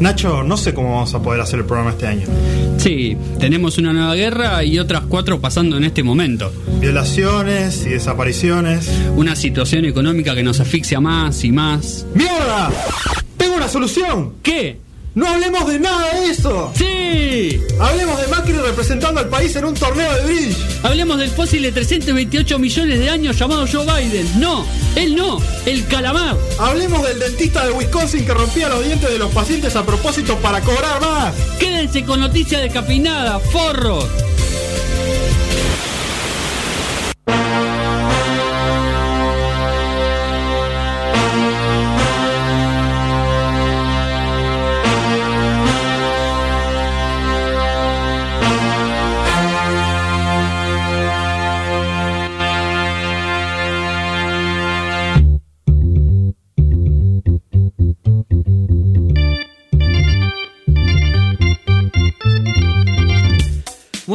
Nacho, no sé cómo vamos a poder hacer el programa este año. Sí, tenemos una nueva guerra y otras cuatro pasando en este momento. Violaciones y desapariciones. Una situación económica que nos asfixia más y más. ¡Mierda! ¡Tengo una solución! ¿Qué? ¡No hablemos de nada de eso! ¡Sí! Hablemos de Macri representando al país en un torneo de bridge. Hablemos del fósil de 328 millones de años llamado Joe Biden. No, él no, el calamar. Hablemos del dentista de Wisconsin que rompía los dientes de los pacientes a propósito para cobrar más. Quédense con noticias descafeinadas, forros.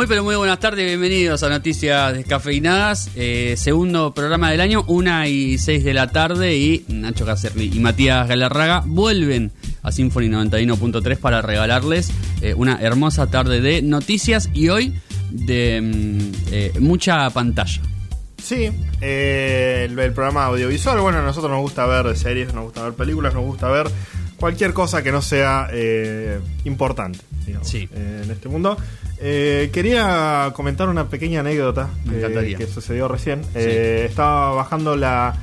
Pero muy buenas tardes, bienvenidos a Noticias Descafeinadas, eh, segundo programa del año, una y seis de la tarde y Nacho Cacerli y Matías Galarraga vuelven a Symphony 91.3 para regalarles eh, una hermosa tarde de noticias y hoy de mm, eh, mucha pantalla. Sí, el, el programa audiovisual, bueno, a nosotros nos gusta ver series, nos gusta ver películas, nos gusta ver cualquier cosa que no sea eh, importante digamos, Sí. eh, en este mundo. Eh, quería comentar una pequeña anécdota que- sucedió recién. Estaba bajando la,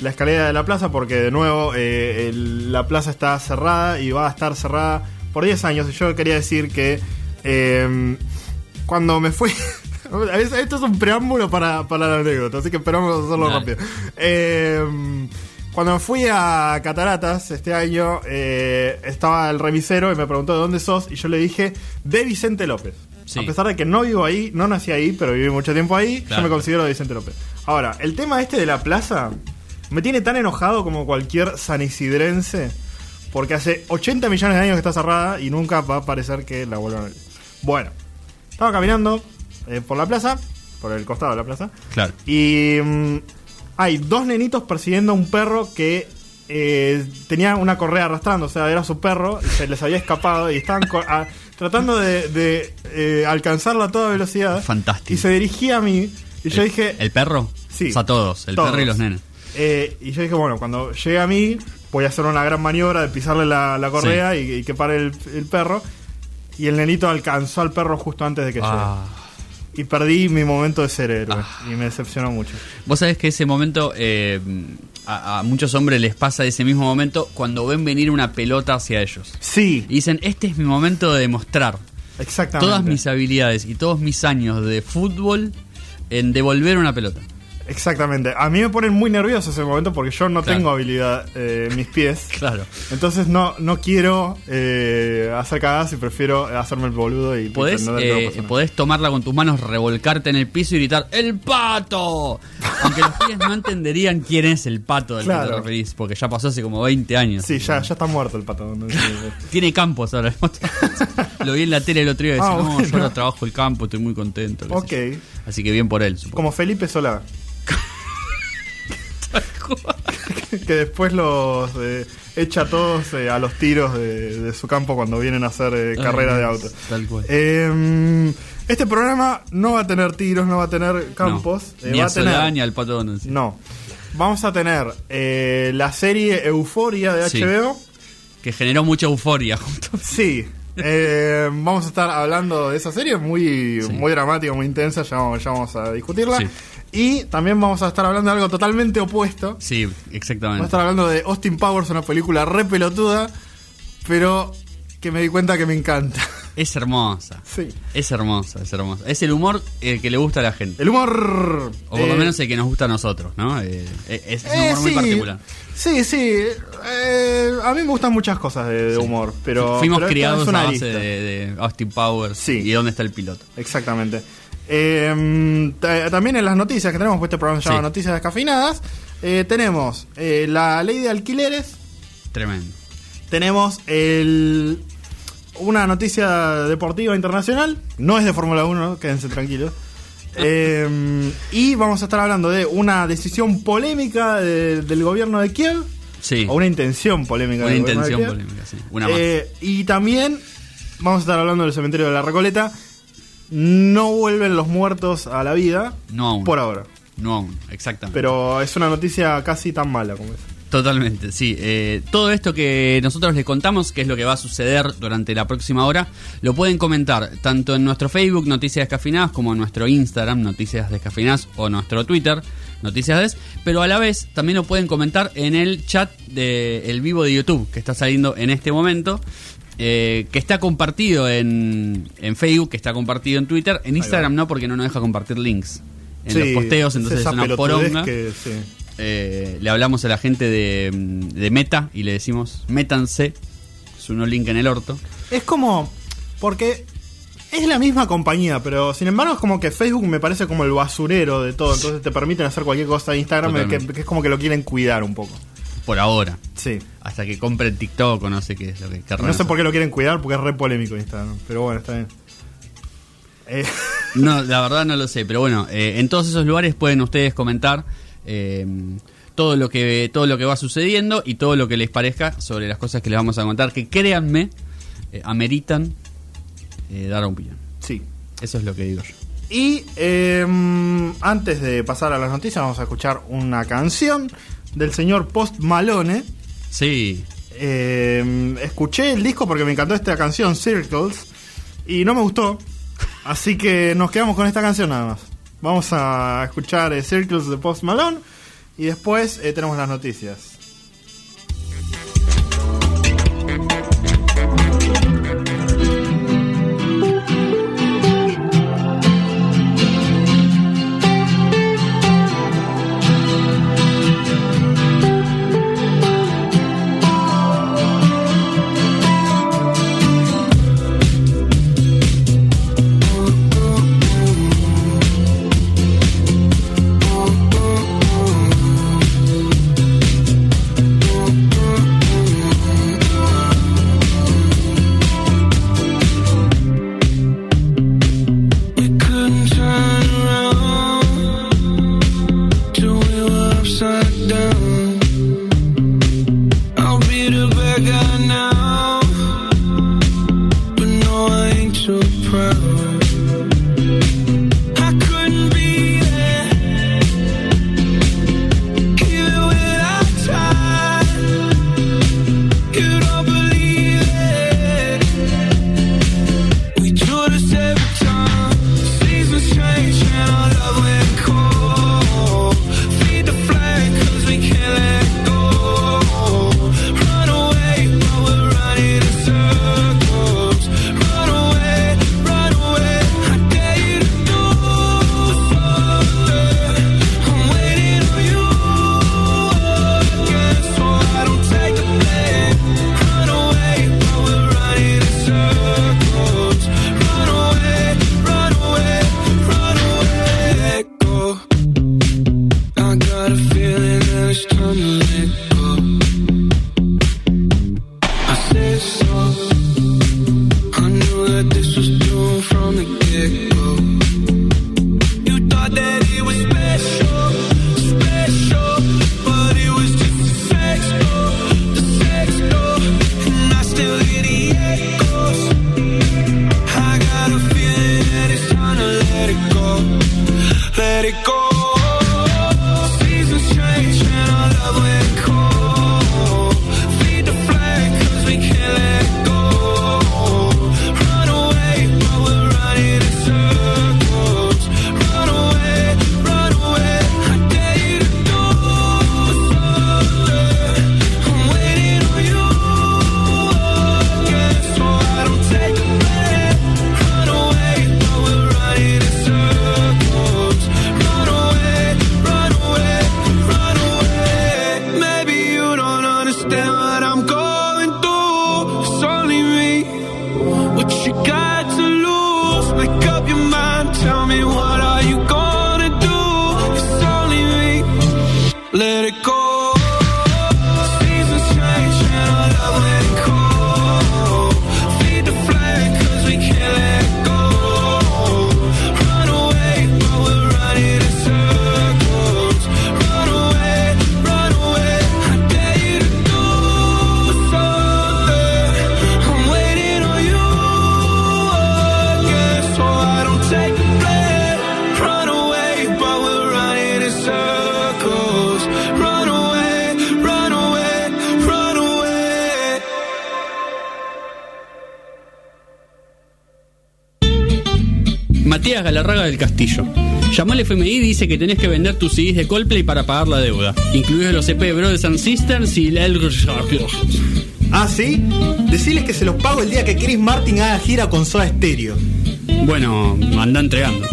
la escalera de la plaza porque de nuevo el- la plaza está cerrada y va a estar cerrada por 10 años. Y yo quería decir que eh, cuando me fui... Esto es un preámbulo para, para la anécdota, así que esperamos hacerlo Dale. rápido. Eh, cuando me fui a Cataratas este año, eh, estaba el remisero y me preguntó de dónde sos, y yo le dije de Vicente López. Sí. A pesar de que no vivo ahí, no nací ahí, pero viví mucho tiempo ahí, Claro. yo me considero de Vicente López. Ahora, el tema este de la plaza me tiene tan enojado como cualquier sanisidrense, porque hace 80 millones de años que está cerrada y nunca va a parecer que la vuelvan a abrir. Bueno, estaba caminando eh, por la plaza, por el costado de la plaza, Claro. y mm, hay dos nenitos persiguiendo a un perro que eh, tenía una correa arrastrando, o sea, era su perro, y se les había escapado y estaban a- tratando de, de, eh, alcanzarlo a toda velocidad. Fantástico. Y se dirigía a mí y yo dije... ¿El perro? Sí. O sea, todos, el Todos. perro y los nenes. eh, y yo dije, bueno, cuando llegue a mí voy a hacer una gran maniobra de pisarle la, la correa y, y que pare el, el perro. Y el nenito alcanzó al perro justo antes de que Ah. llegue. Y perdí mi momento de ser héroe. Ah. Y me decepcionó mucho. Vos sabés que ese momento eh, a, a muchos hombres les pasa ese mismo momento cuando ven venir una pelota hacia ellos. Sí, Y dicen, este es mi momento de demostrar exactamente. todas mis habilidades y todos mis años de fútbol en devolver una pelota. Exactamente. A mí me ponen muy nervioso ese momento porque yo no Claro. tengo habilidad eh, en mis pies. Claro. Entonces no, no quiero eh, hacer cagadas y prefiero hacerme el boludo y Podés, que eh, podés tomarla con tus manos, revolcarte en el piso y gritar ¡El pato! Aunque los pies no entenderían quién es el pato del que Claro. te referís, porque ya pasó hace como 20 años. Sí, ya, ya está muerto el pato. Tiene campos ahora. Lo vi en la tele el otro día y decía, Ah, no, bueno. yo ahora trabajo el campo, estoy muy contento. ok. Así que bien por él, supongo. Como Felipe Solá. que después los eh, echa a todos eh, a los tiros de, de su campo cuando vienen a hacer eh, Ay, carrera de auto. tal cual. Eh, este programa no va a tener tiros, no va a tener campos. No. eh, Ni va a tener, ni al sí. No. Vamos a tener la serie Euforia de Sí. HBO. Que generó mucha euforia junto. Sí. Eh, vamos a estar hablando de esa serie muy, Sí. muy dramática, muy intensa. Ya vamos, ya vamos a discutirla. Sí. Y también vamos a estar hablando de algo totalmente opuesto. Sí, Vamos a exactamente. estar hablando de Austin Powers, una película re pelotuda, pero que me di cuenta que me encanta. Es hermosa. Sí. Es hermosa, es hermosa. Es el humor el que le gusta a la gente. El humor. O por lo eh, menos el que nos gusta a nosotros, ¿no? Eh, es, es un eh, humor muy particular. Sí, sí. eh, a mí me gustan muchas cosas de, de humor, pero. Fuimos pero criados es a base de, de Austin Powers Sí. y dónde está el piloto. Exactamente. Eh, ta- también en las noticias que tenemos, pues este programa se llama Sí. Noticias Descafeinadas, eh, tenemos eh, la ley de alquileres, Tremendo. tenemos el, una noticia deportiva internacional, no es de Fórmula 1, quédense tranquilos. Eh, y vamos a estar hablando de una decisión polémica de- del gobierno de Kiev Sí. O una intención polémica. Una del gobierno de intención Piar. polémica, sí. Una más. Eh, y también vamos a estar hablando del cementerio de la Recoleta. No vuelven los muertos a la vida. No aún. Por ahora. No aún, exactamente. Pero es una noticia casi tan mala como esa. Totalmente, sí. Eh, todo esto que nosotros les contamos, que es lo que va a suceder durante la próxima hora, lo pueden comentar tanto en nuestro Facebook, Noticias Descafinadas, como en nuestro Instagram, Noticias Descafinadas, o nuestro Twitter, Noticias Des, pero a la vez también lo pueden comentar en el chat del vivo de YouTube, que está saliendo en este momento. Eh, que está compartido en, en Facebook, que está compartido en Twitter, en Instagram no, porque no nos deja compartir links en Sí, los posteos, es entonces es una poronga. que, sí. Eh, le hablamos a la gente de, de Meta y le decimos, métanse, su no link en el orto. Es como. Porque es la misma compañía, pero sin embargo es como que Facebook me parece como el basurero de todo. Entonces te permiten hacer cualquier cosa de Instagram que, Totalmente. que es como que lo quieren cuidar un poco. Por ahora. Sí. Hasta que compren TikTok o no sé qué es lo que querrán No sé hacer. por qué lo quieren cuidar, porque es re polémico Instagram. Pero bueno, está bien. Eh, No, la verdad no lo sé, pero bueno, eh, en todos esos lugares pueden ustedes comentar eh, todo lo que todo lo que va sucediendo y todo lo que les parezca sobre las cosas que les vamos a contar, que créanme, eh, ameritan dar opinión. sí. Eso es lo que digo yo. Y eh, antes de pasar a las noticias, vamos a escuchar una canción del señor Post Malone. Sí, Eh, escuché el disco porque me encantó esta canción, Circles, y no me gustó. Así que nos quedamos con esta canción nada más. Vamos a escuchar eh, Circles de Post Malone y después eh, tenemos las noticias. Castillo. Llamó al FMI y dice que tenés que vender tus CDs de Coldplay para pagar la deuda, incluidos los EP Brothers and Sisters y la Ah, ¿sí? Deciles que se los pago el día que Chris Martin haga gira con Soda Stereo. Bueno, anda entregando.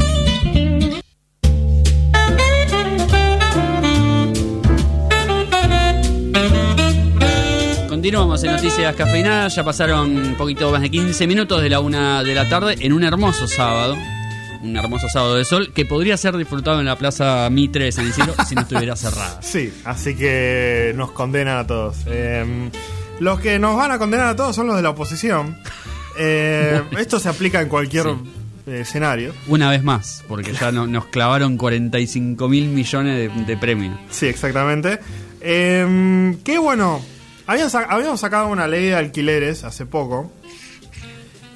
Continuamos en Noticias Cafeinadas, ya pasaron un poquito más de 15 minutos de la una de la tarde en un hermoso sábado, un hermoso sábado de sol que podría ser disfrutado en la Plaza Mitre de San Isidro si no estuviera cerrada. Sí, así que nos condenan a todos. Eh, los que nos van a condenar a todos son los de la oposición. Eh, esto se aplica en cualquier Sí. eh, escenario. Una vez más, porque ya no- nos clavaron 45 mil millones de, de premios. Sí, exactamente. Eh, qué bueno. Habíamos sacado una ley de alquileres hace poco.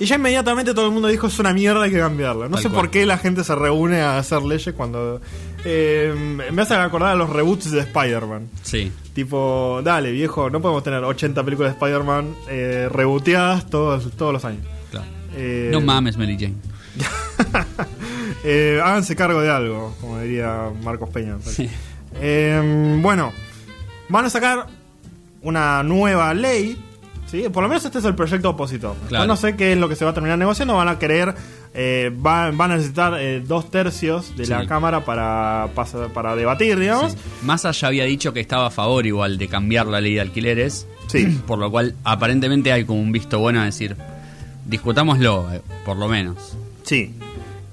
Y ya inmediatamente todo el mundo dijo es una mierda, hay que cambiarla. No Tal sé cual. por qué la gente se reúne a hacer leyes cuando... eh, me hace acordar a los reboots de Spider-Man. Sí. Tipo, dale viejo, no podemos tener 80 películas de Spider-Man eh, rebooteadas todos, todos los años. Claro. Eh, No mames, Mary Jane. eh, háganse cargo de algo, como diría Marcos Peña. Sí. Bueno, van a sacar una nueva ley. ¿Sí? Por lo menos este es el proyecto opositor. Claro. Yo no sé qué es lo que se va a terminar negociando. Van a querer, eh, va- van a necesitar eh, dos tercios de la. Cámara para, para debatir, digamos. Sí. Massa ya había dicho que estaba a favor igual de cambiar la ley de alquileres. Sí. Por lo cual, aparentemente hay como un visto bueno a decir, discutámoslo, eh, por lo menos. Sí.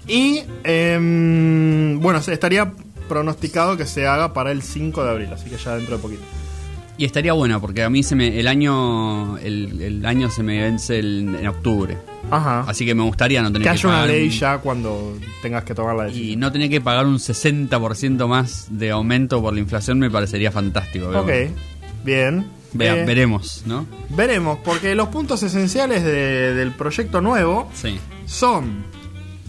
Y em, bueno, estaría pronosticado que se haga para el 5 de abril, así que ya dentro de poquito. Y estaría bueno, porque a mí se me, el año el, el año se me vence el- en octubre. Ajá. Así que me gustaría no tener que que, haya una ley un- ya cuando tengas que tomar la decisión. Y no tener que pagar un 60% más de aumento por la inflación me parecería fantástico. Ok, bien. vea- Eh, veremos, ¿no? Veremos, porque los puntos esenciales de- del proyecto nuevo Sí. son.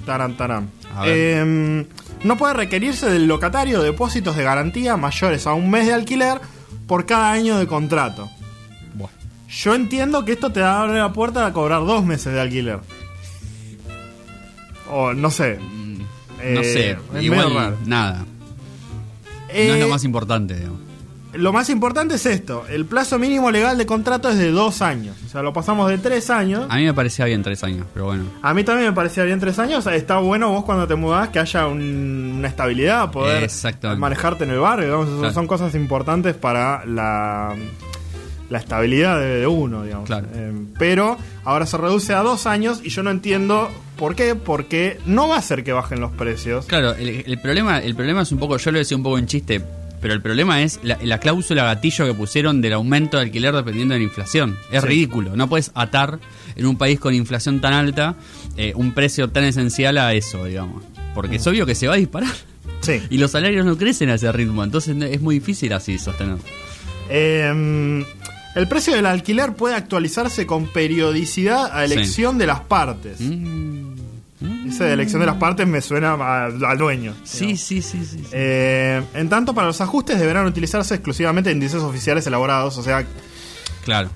Taran, taran. A ver. Em, no puede requerirse del locatario depósitos de garantía mayores a un mes de alquiler por cada año de contrato. Buah. Yo entiendo que esto te abre la puerta a cobrar dos meses de alquiler. O no sé. No Eh, sé, igual nada. no Eh, es lo más importante, digamos. Lo más importante es esto: el plazo mínimo legal de contrato es de dos años. O sea, lo pasamos de tres años. A mí me parecía bien tres años, pero bueno. A mí también me parecía bien tres años. Está bueno vos cuando te mudás que haya un- una estabilidad, poder manejarte en el barrio. digamos. Claro. Son cosas importantes para la, la estabilidad de, de uno, digamos. Claro. Eh, pero ahora se reduce a dos años y yo no entiendo por qué. Porque no va a hacer que bajen los precios. Claro, el, el problema el problema es un poco, yo lo decía un poco en chiste, pero el problema es la, la cláusula gatillo que pusieron del aumento de alquiler dependiendo de la inflación. Es Sí. ridículo. No puedes atar en un país con inflación tan alta eh, un precio tan esencial a eso, digamos. Porque es obvio que se va a disparar. Sí. Y los salarios no crecen a ese ritmo, entonces es muy difícil así sostener. Eh, el precio del alquiler puede actualizarse con periodicidad a Sí. elección de las partes. Mm. De elección de las partes me suena al dueño. Sí, sí, sí, sí. sí. Eh, en tanto, para los ajustes deberán utilizarse exclusivamente índices oficiales elaborados, o sea, claro.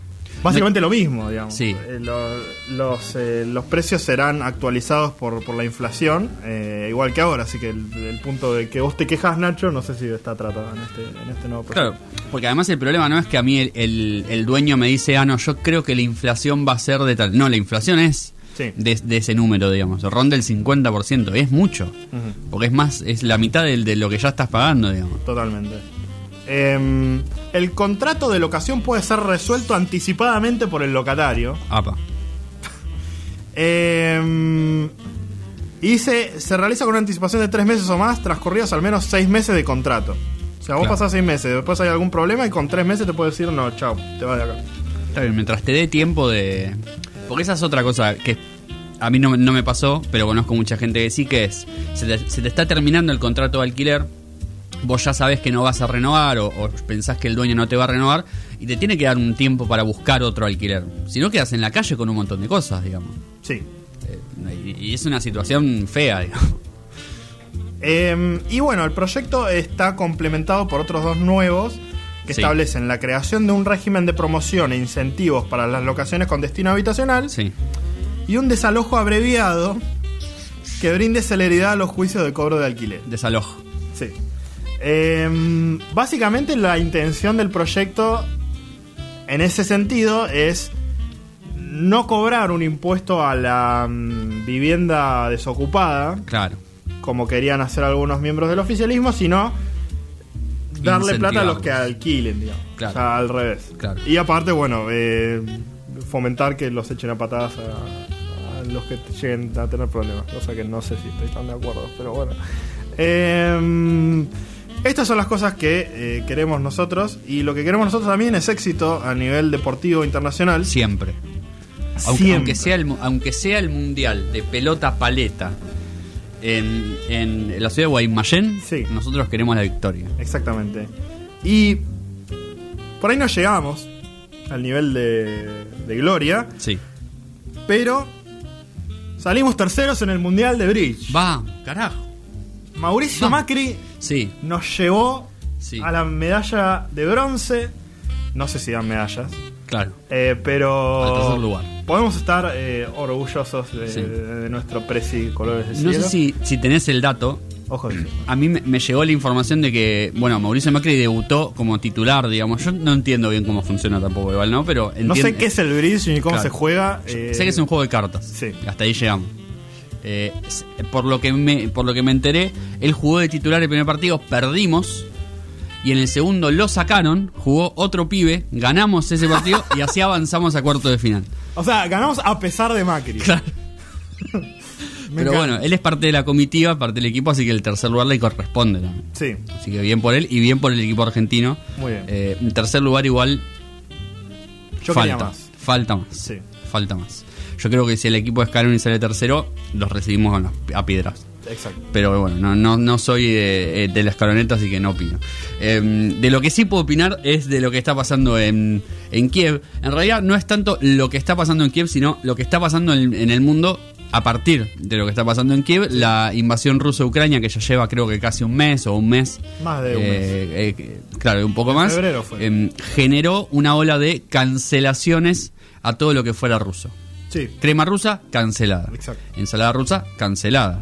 básicamente lo mismo, digamos. Sí. Eh, lo- los, eh, los precios serán actualizados por, por la inflación, eh, igual que ahora, así que el, el punto de que vos te quejas, Nacho, no sé si está tratado en este, en este nuevo proyecto. Claro, porque además el problema no es que a mí el, el- el dueño me dice, ah, no, yo creo que la inflación va a ser de tal. No, la inflación es Sí. de, de ese número, digamos, ronda el 50%, y es mucho, porque es más, es la mitad de lo que ya estás pagando, digamos. Totalmente. Eh, el contrato de locación puede ser resuelto anticipadamente por el locatario. Apa. Eh, y se, se realiza con una anticipación de tres meses o más, transcurridos al menos seis meses de contrato. O sea, vos Claro. pasás seis meses, después hay algún problema y con tres meses te puede decir, no, chao, te vas de acá. Está bien, mientras te dé tiempo de... Porque esa es otra cosa que a mí no, no me pasó, pero conozco mucha gente que sí, que es, se te, se te está terminando el contrato de alquiler, vos ya sabés que no vas a renovar o, o pensás que el dueño no te va a renovar y te tiene que dar un tiempo para buscar otro alquiler. Si no, quedas en la calle con un montón de cosas, digamos. Sí. Eh, y, y es una situación fea, digamos. Eh, y bueno, el proyecto está complementado por otros dos nuevos que Sí. establecen la creación de un régimen de promoción e incentivos para las locaciones con destino habitacional Sí. y un desalojo abreviado que brinde celeridad a los juicios de cobro de alquiler. Desalojo. Sí. Em, básicamente la intención del proyecto en ese sentido es no cobrar un impuesto a la mm, vivienda desocupada, Claro. como querían hacer algunos miembros del oficialismo, sino darle plata a los que alquilen, digamos. Claro. O sea, al revés. Claro. Y aparte, bueno, eh, fomentar que los echen a patadas a, a los que lleguen a tener problemas. Cosa que no sé si estoy tan de acuerdo, pero bueno. Eh, estas son las cosas que eh, queremos nosotros. Y lo que queremos nosotros también es éxito a nivel deportivo internacional. Siempre. Aunque, aunque sea el, aunque sea el mundial de pelota paleta en, en la ciudad de Guaymallén, Sí. nosotros queremos la victoria. Exactamente. Y por ahí no llegamos al nivel de, de gloria, Sí. pero salimos terceros en el Mundial de Bridge. Va, carajo. Mauricio Va. Macri Sí. nos llevó Sí. a la medalla de bronce. No sé si dan medallas, Claro. eh, pero Al tercer lugar. podemos estar eh, orgullosos de, Sí. de nuestro presi colores de No cielo. sé si, si tenés el dato. Ojo. A mí me, me llegó la información de que, bueno, Mauricio Macri debutó como titular, digamos. Yo no entiendo bien cómo funciona tampoco, igual, ¿no? Pero no sé qué es el Bridge ni cómo Claro. se juega. Eh, sé que es un juego de cartas. sí. Hasta ahí llegamos. Eh, por, lo que me, por lo que me enteré, él jugó de titular el primer partido, perdimos. Y en el segundo lo sacaron, jugó otro pibe, ganamos ese partido y así avanzamos a cuarto de final. O sea, ganamos a pesar de Macri. Claro. Pero encanta. bueno, él es parte de la comitiva, parte del equipo, así que el tercer lugar le corresponde también. Sí, Así que bien por él y bien por el equipo argentino. Muy bien. Eh, en tercer lugar igual yo falta, quería más. falta más. Sí. Falta más. Yo creo que si el equipo de Scaloni sale tercero, los recibimos las- a piedras. Exacto. Pero bueno, no, no, no soy de, eh, de la escaloneta, así que no opino. Eh, de lo que sí puedo opinar es de lo que está pasando en, en Kiev. En realidad no es tanto lo que está pasando en Kiev, sino lo que está pasando en, en el mundo a partir de lo que está pasando en Kiev. La invasión rusa a Ucrania, que ya lleva creo que casi un mes o un mes. Más de un Eh, mes. eh, claro, un poco más. febrero fue. Em, generó una ola de cancelaciones a todo lo que fuera ruso. Sí. Crema rusa, cancelada. Exacto. Ensalada rusa, cancelada.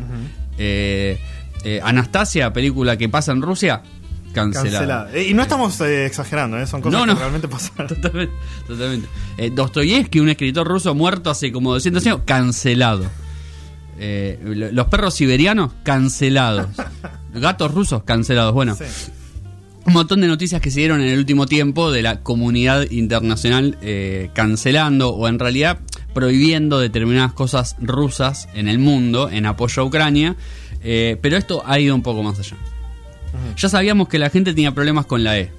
Eh, eh, Anastasia, película que pasa en Rusia, cancelada. Cancelada. Eh, Y no estamos eh, exagerando, ¿eh? son cosas No, que realmente pasaron. Totalmente. totalmente. Eh, Dostoyevsky, un escritor ruso muerto hace como 200 años, cancelado. Lo- los perros siberianos, cancelados. Gatos rusos, cancelados. Bueno, Sí. un montón de noticias que se dieron en el último tiempo de la comunidad internacional cancelando o en realidad prohibiendo determinadas cosas rusas en el mundo en apoyo a Ucrania, eh, pero esto ha ido un poco más allá. Ya sabíamos que la gente tenía problemas con la E.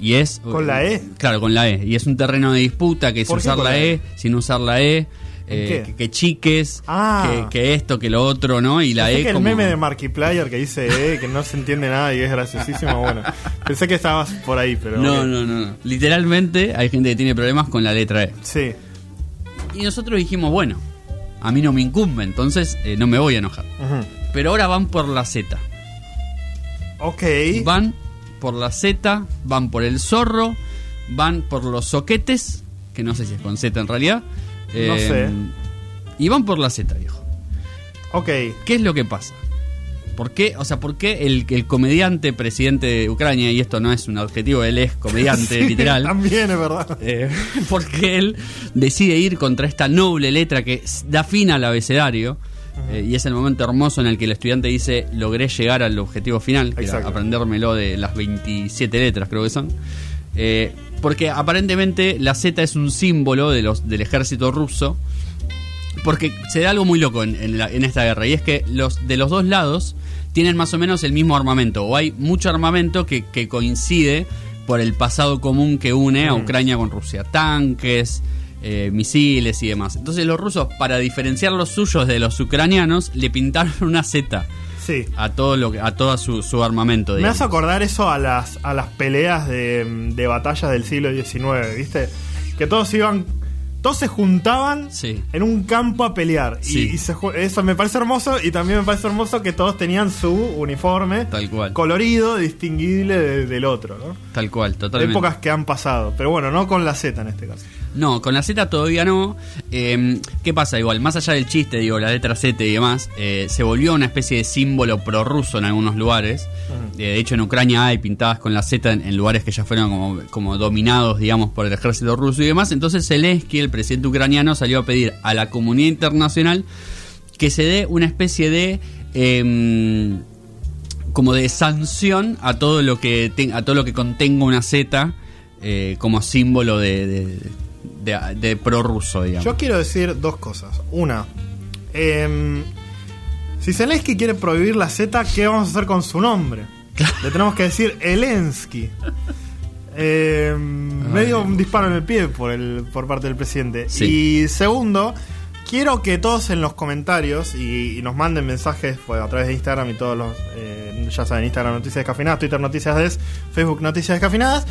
Y es. ¿Con la E? Claro, con la E. Y es un terreno de disputa que es ¿Por qué usar la E, E? sin usar la E. eh, que, que chiques, Ah. que, que esto, que lo otro, ¿no? Y la Pensé E que el como... meme de Markiplier que dice eh, que no se entiende nada y es graciosísimo. Bueno, pensé que estabas por ahí, pero. No, no, no, no. Literalmente hay gente que tiene problemas con la letra E. Sí. Y nosotros dijimos, bueno, a mí no me incumbe, entonces eh, no me voy a enojar. Pero ahora van por la Z. Ok. Van por la Z, van por el zorro, van por los soquetes, que no sé si es con Z en realidad. Eh, No sé. Y van por la Z, viejo. Ok. ¿Qué es lo que pasa? ¿Por qué? O sea, ¿por qué el, el comediante presidente de Ucrania, y esto no es un adjetivo, él es comediante, Sí, literal. También es verdad. Eh, porque él decide ir contra esta noble letra que da fin al abecedario. eh, y es el momento hermoso en el que el estudiante dice, logré llegar al objetivo final, que era aprendérmelo de las 27 letras, creo que son. Eh, porque aparentemente la Z es un símbolo de los, del ejército ruso. Porque se da algo muy loco en, en la- en esta guerra, y es que los de los dos lados tienen más o menos el mismo armamento, o hay mucho armamento que, que coincide por el pasado común que une a Mm. Ucrania con Rusia, tanques, eh, misiles y demás. Entonces los rusos, para diferenciar los suyos de los ucranianos, le pintaron una Z Sí. a todo lo que, a todo su, su armamento. Me hace acordar eso a las, a las peleas de, de batallas del siglo XIX, ¿viste? Que todos iban todos se juntaban Sí. en un campo a pelear. Y- Sí. Y, se eso me parece hermoso y también me parece hermoso que todos tenían su uniforme Tal cual. colorido, distinguible de- del otro. ¿no? Tal cual, totalmente. Épocas que han pasado, pero bueno, no con la Z en este caso. No, con la Z todavía no. Eh, ¿Qué pasa? Igual, más allá del chiste, digo, la letra Z y demás, eh, se volvió una especie de símbolo prorruso en algunos lugares. Eh, de hecho, en Ucrania hay pintadas con la Z en, en lugares que ya fueron como, como dominados, digamos, por el ejército ruso y demás. Entonces, Zelensky, el presidente ucraniano, salió a pedir a la comunidad internacional que se dé una especie de. em, como de sanción a todo lo que ten- a todo lo que contenga una Z eh, como símbolo de, de, de- de prorruso, digamos. Yo quiero decir dos cosas. Una, em, si Zelensky quiere prohibir la Z, ¿qué vamos a hacer con su nombre? Le tenemos que decir Elensky. Em, medio un disparo en el pie por, el, por parte del presidente. Sí. Y segundo, quiero que todos en los comentarios y, y nos manden mensajes pues, a través de Instagram y todos los, eh, ya saben, Instagram Noticias Descafinadas, Twitter Noticias Des, Facebook Noticias Descafinadas,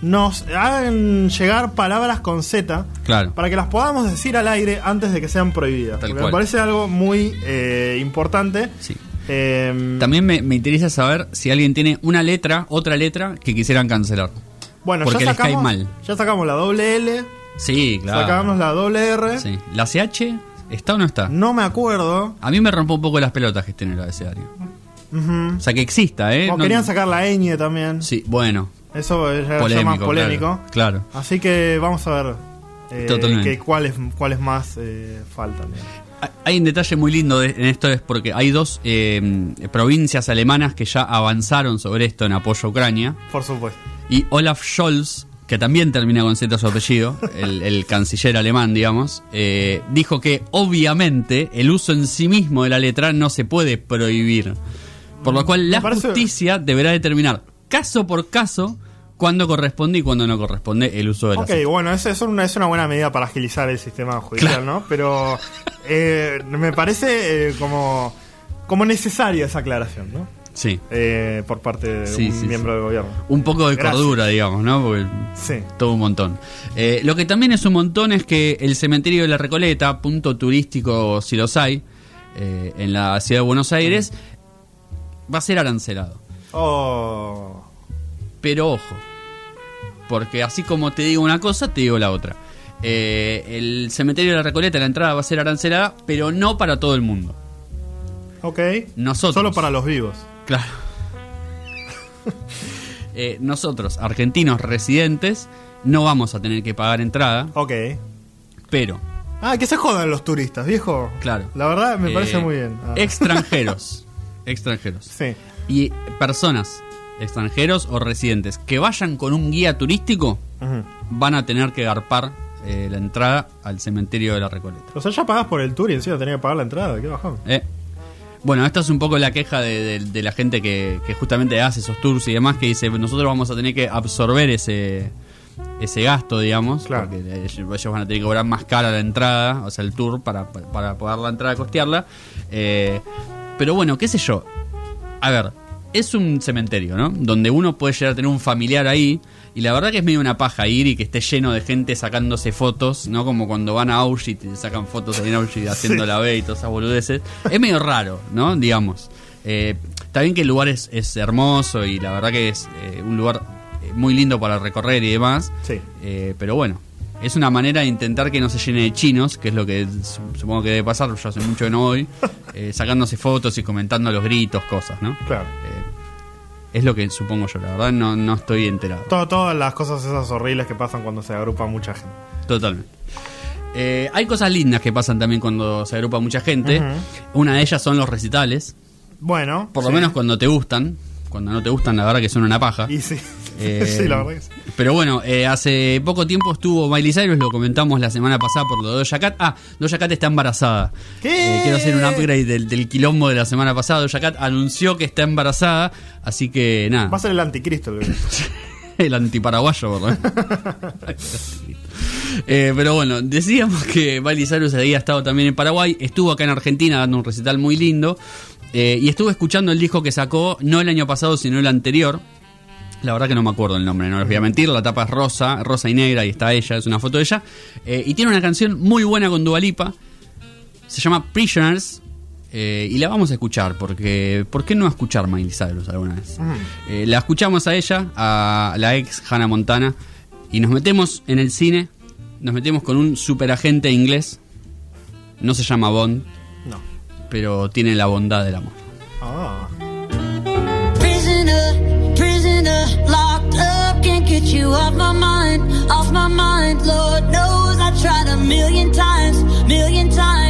nos hagan llegar palabras con Z Claro. para que las podamos decir al aire antes de que sean prohibidas. Tal porque cual. me parece algo muy eh, importante. Sí. Eh, También me, me interesa saber si alguien tiene una letra, otra letra que quisieran cancelar. Bueno, porque ya les cae sacamos, mal. ya sacamos la doble L, Sí, claro. sacamos la doble R. Sí. ¿La CH está o no está? No me acuerdo. A mí me rompe un poco las pelotas que esté en el abecedario. Ujú. O sea, que exista, ¿eh? O No- querían sacar la ñ también. Sí, bueno, Eso es ya- polémico. más polémico. Claro. claro. Así que vamos a ver eh, Totalmente. que cuáles cuáles más eh, faltan. Hay un detalle muy lindo de- en esto, es porque hay dos eh, provincias alemanas que ya avanzaron sobre esto en apoyo a Ucrania. Por supuesto. Y Olaf Scholz, que también termina con Z su apellido, el, el canciller alemán, digamos, eh, dijo que obviamente el uso en sí mismo de la letra no se puede prohibir. Por lo cual la parece- justicia deberá determinar caso por caso cuándo corresponde y cuándo no corresponde el uso de la Ok, bueno, eso es una, es una buena medida para agilizar el sistema judicial, Claro. ¿no? Pero eh, me parece eh, como, como necesaria esa aclaración, ¿no? Sí. Eh, por parte de Sí, un sí, miembro sí. del gobierno. Un poco de Gracias. cordura, digamos, ¿no? Porque Sí. todo un montón. Eh, lo que también es un montón es que el cementerio de la Recoleta, punto turístico si los hay, eh, en la ciudad de Buenos Aires, va a ser arancelado. Oh. Pero ojo, porque así como te digo una cosa, te digo la otra. Eh, el cementerio de la Recoleta, la entrada va a ser arancelada, pero no para todo el mundo. Ok. Nosotros. Solo para los vivos. Claro. Eh, nosotros, argentinos residentes, no vamos a tener que pagar entrada, Ok. pero Ah, que se jodan los turistas, viejo. Claro. La verdad me Eh, parece muy bien. Ah. Extranjeros. extranjeros. Sí. Y personas, extranjeros o residentes, que vayan con un guía turístico, van a tener que garpar eh, la entrada al cementerio de la Recoleta. O sea, ya pagás por el tour y encima tenés que pagar la entrada. Qué bajón. Eh, Bueno, esta es un poco la queja de, de- de la gente que, que justamente hace esos tours y demás, que dice, nosotros vamos a tener que absorber ese, ese gasto, digamos, Claro. porque ellos van a tener que cobrar más cara la entrada, o sea, el tour, para, para poder la entrada costearla. Eh, pero bueno, qué sé yo. A ver, es un cementerio, ¿no? Donde uno puede llegar a tener un familiar ahí. Y la verdad que es medio una paja ir y que esté lleno de gente sacándose fotos, ¿no? Como cuando van a Auschwitz y te sacan fotos ahí en Auschwitz haciendo Sí. la B y todas esas boludeces. Es medio raro, ¿no? Digamos. Eh, está bien que el lugar es, es hermoso y la verdad que es eh, un lugar eh, muy lindo para recorrer y demás. Sí. Eh, pero bueno, es una manera de intentar que no se llene de chinos, que es lo que su- supongo que debe pasar, yo hace mucho que no voy, eh, sacándose fotos y comentando los gritos, cosas, ¿no? Claro. Eh, es lo que supongo yo, la verdad no, no estoy enterado. Todo- todas las cosas esas horribles que pasan cuando se agrupa mucha gente. Totalmente. Eh, hay cosas lindas que pasan también cuando se agrupa mucha gente. Una de ellas son los recitales, Bueno. por lo sí. menos cuando te gustan. Cuando no te gustan, la verdad que son una paja. Y sí. Eh, sí, la verdad que sí. Pero bueno, eh, hace poco tiempo estuvo Miley Cyrus, lo comentamos la semana pasada por lo de Doja Cat. Ah, Doja Cat está embarazada. ¿Qué? Eh, quiero hacer un upgrade del, del quilombo de la semana pasada. Doja Cat anunció que está embarazada, así que Va a nada, ser el anticristo. el antiparaguayo, menos. Eh, pero bueno, decíamos que Miley Cyrus había estado también en Paraguay, estuvo acá en Argentina dando un recital muy lindo, eh, y estuve escuchando el disco que sacó, no el año pasado, sino el anterior, La verdad que no me acuerdo el nombre, no les voy a mentir. La tapa es rosa, rosa y negra, y está ella, es una foto de ella. Eh, y tiene una canción muy buena con Dualipa. Se llama Prisoners. eh, y la vamos a escuchar, porque ¿por qué no escuchar Miley Cyrus alguna vez? Eh, la escuchamos a ella, a la ex Hannah Montana, y nos metemos en el cine, nos metemos con un superagente inglés, no se llama Bond, No. pero tiene la bondad del amor. Ah. You off my mind, off my mind. Lord knows I tried a million times, million times.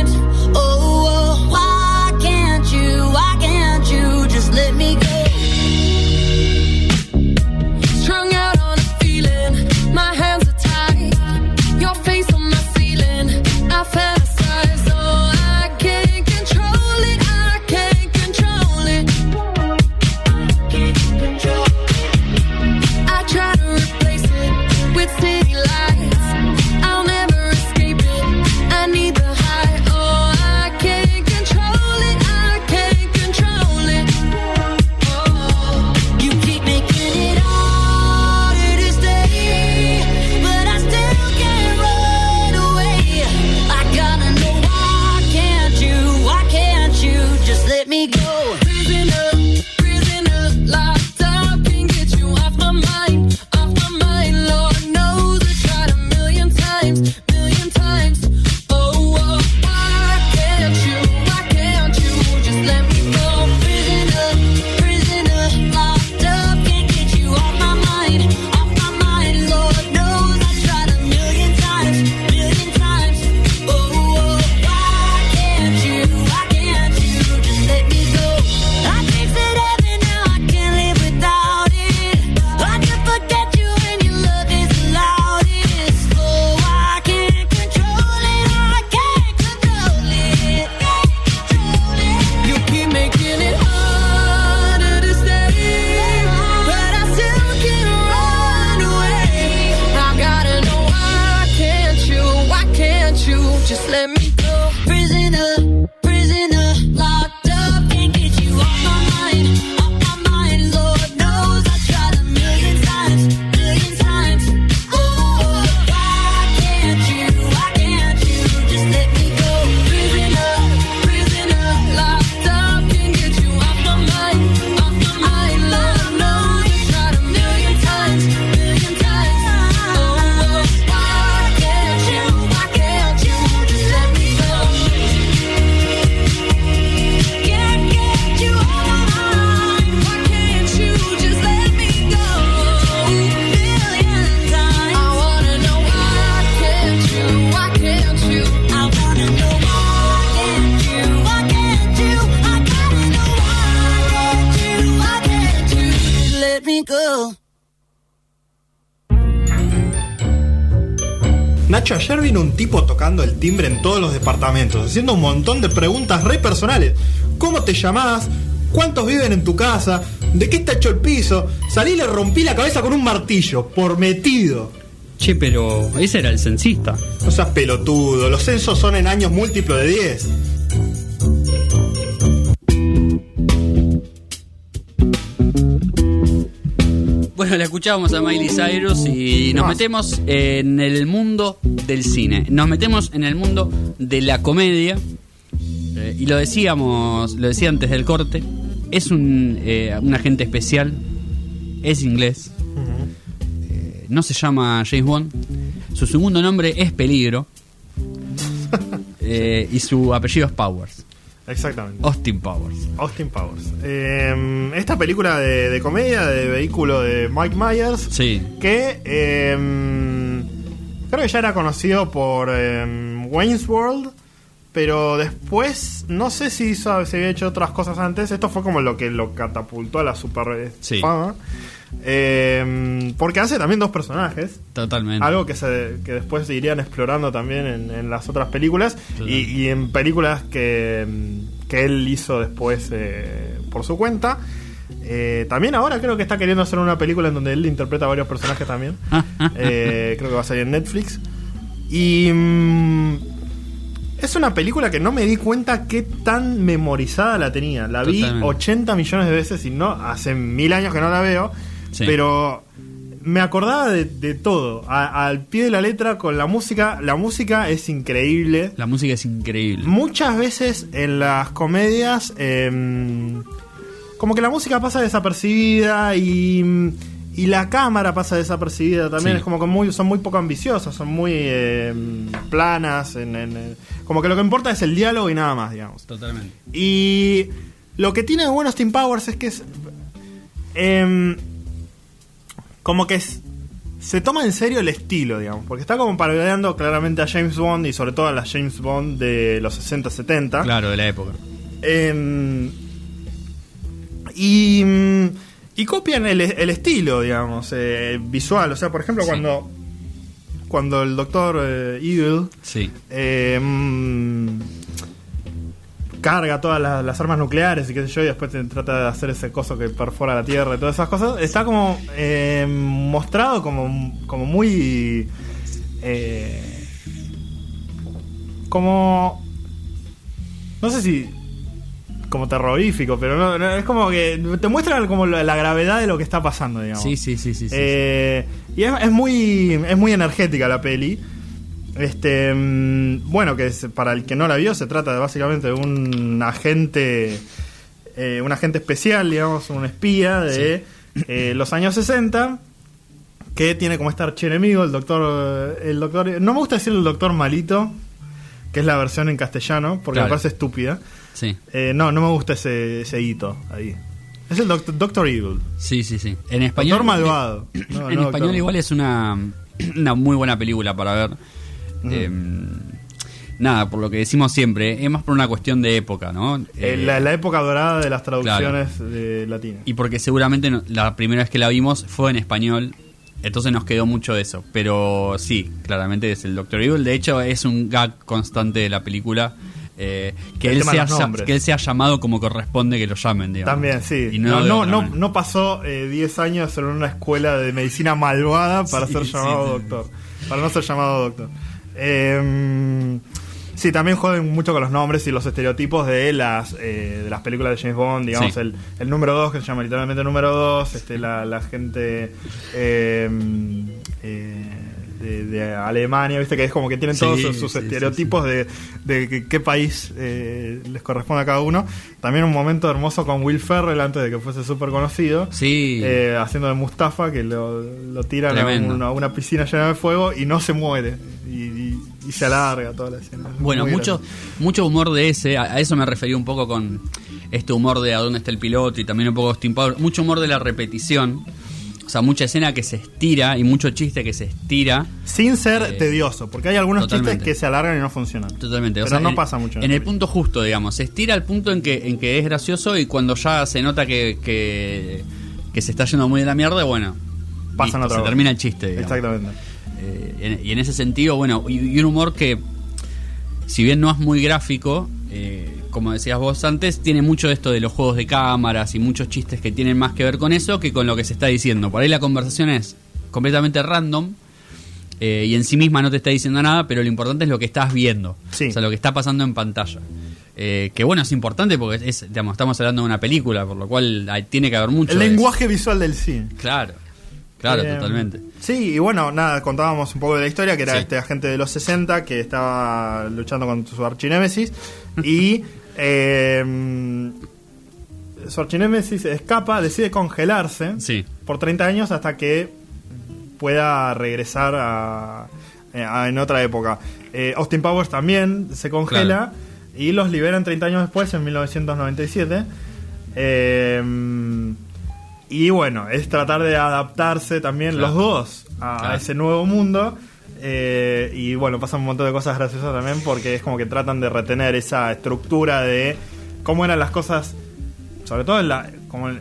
Timbre en todos los departamentos, haciendo un montón de preguntas re personales. ¿Cómo te llamás? ¿Cuántos viven en tu casa? ¿De qué está hecho el piso? Salí y le rompí la cabeza con un martillo, por metido. Che, pero ese era el censista. No seas pelotudo, los censos son en años múltiplos de 10. Bueno, escuchábamos a Miley Cyrus y nos metemos en el mundo del cine. Nos metemos en el mundo de la comedia. Eh, y lo decíamos, lo decía antes del corte. Es un, eh, un agente especial. Es inglés. Eh, no se llama James Bond. Su segundo nombre es Peligro. Y su apellido es Powers. Exactamente. Austin Powers. Austin Powers. Eh, esta película de, de comedia de vehículo de Mike Myers. Sí. Que eh, creo que ya era conocido por eh, Wayne's World. Pero después, no sé si hizo, si había hecho otras cosas antes. Esto fue como lo que lo catapultó a la super Sí. fama. Eh, porque hace también dos personajes. Totalmente. Algo que, se, que después se irían explorando también en, en las otras películas y, y en películas que, mm, que él hizo después eh, por su cuenta. Eh, también ahora creo que está queriendo hacer una película en donde él interpreta a varios personajes también. Eh, creo que va a salir en Netflix. Y mm, es una película que no me di cuenta qué tan memorizada la tenía. La vi Totalmente. 80 millones de veces y no, hace mil años que no la veo. Sí. pero me acordaba de, de todo, a- al pie de la letra con la música. La música es increíble. La música es increíble. Muchas veces en las comedias, em, como que la música pasa desapercibida y, y la cámara pasa desapercibida también. Sí. Es como que muy, son muy poco ambiciosas, son muy em, planas. En, en- en- como que lo que importa es el diálogo y nada más, digamos. Totalmente. Y lo que tiene de bueno Steam Powers es que es. em, como que es- se toma en serio el estilo, digamos. Porque está como parodiando claramente a James Bond y sobre todo a la James Bond de los 60-70. Claro, de la época. Em, y, mm, y copian el, el estilo, digamos, eh, visual. O sea, por ejemplo, Sí. cuando, cuando el doctor eh, Evil Sí. eh, mm, carga todas las, las armas nucleares y qué sé yo, y después te trata de hacer ese coso que perfora la Tierra y todas esas cosas, está como eh, mostrado como, como muy... eh, como... No sé si... Como terrorífico, pero no, no, es como que te muestra como la, la gravedad de lo que está pasando, digamos. Sí, sí, sí, sí. sí. Eh, y es, es muy es muy energética la peli. Este, mm, bueno, que es- para el que no la vio se trata de básicamente de un agente eh, un agente especial, digamos, un espía de eh, los años 60 que tiene como este archienemigo el doctor el doctor no me gusta decir el doctor malito, que es la versión en castellano porque Claro. me parece estúpida. Sí. Eh, no, no me gusta ese, ese hito ahí. Es el doctor, doctor Evil. Sí, sí, sí. En español. Doctor malvado. No, en no, español doctor- igual es una, una muy buena película para ver. Eh, nada, por lo que decimos siempre, es más por una cuestión de época, ¿no? Eh, Eh, la, la época dorada de las traducciones de latinas. Y porque seguramente no- la primera vez que la vimos fue en español, entonces nos quedó mucho de eso. Pero sí, claramente es el Doctor Evil. De hecho, es un gag constante de la película. eh, que, él sea, que él sea llamado como corresponde que lo llamen, digamos. También, sí. Y no, no, no, no pasó eh, 10 años en una escuela de medicina malvada para Sí, ser llamado sí. doctor. Para no ser llamado doctor. Eh, sí, también joden mucho con los nombres y los estereotipos de las eh, de las películas de James Bond. Digamos, Sí. el, el número 2, que se llama literalmente número 2. Este, la, la gente. eh, eh, de, de Alemania, viste que es como que tienen Sí, todos sus, sus sí, sí, estereotipos de, qué país eh, les corresponde a cada uno. También un momento hermoso con Will Ferrell antes de que fuese súper conocido. Sí. Eh, haciendo de Mustafa, que lo, lo tiran a una, a una piscina llena de fuego y no se muere. Y, y- y se alarga toda la escena. Es Bueno, muy mucho, gracioso. mucho humor de ese, a, a eso me refería un poco con este humor de a dónde está el piloto y también un poco Steam Power, mucho humor de la repetición, o sea, mucha escena que se estira y mucho chiste que se estira. Sin ser Eh, tedioso, porque hay algunos totalmente. chistes que se alargan y no funcionan. Totalmente. o Pero sea, no en- pasa mucho. En la el película. punto justo, digamos. Se estira al punto en que, en que es gracioso y cuando ya se nota que, que, que se está yendo muy de la mierda, bueno. Pasan listo, otra Se termina el chiste. digamos. Exactamente. Eh, en- y en ese sentido, bueno, y, y un humor que, si bien no es muy gráfico, eh, como decías vos antes, tiene mucho de esto de los juegos de cámaras y muchos chistes que tienen más que ver con eso que con lo que se está diciendo. Por ahí la conversación es completamente random. eh, y en sí misma no te está diciendo nada, pero lo importante es lo que estás viendo. Sí. O sea, lo que está pasando en pantalla. Eh, que bueno, es importante porque es, digamos, estamos hablando de una película, por lo cual hay- tiene que haber mucho. El lenguaje visual del cine. Claro, claro, Eh, totalmente. Sí, y bueno, nada, contábamos un poco de la historia, que era Sí. este agente de los 60 que estaba luchando con su archinémesis y eh, su archinémesis escapa, decide congelarse Sí. por 30 años hasta que pueda regresar a, a- en otra época. Eh, Austin Powers también se congela y los liberan 30 años después, en 1997. Eh, y bueno, es tratar de adaptarse también Claro. los dos a, Claro. ese nuevo mundo. Eh, y bueno, pasan un montón de cosas graciosas también porque es como que tratan de retener esa estructura de cómo eran las cosas, sobre todo en, la, como en,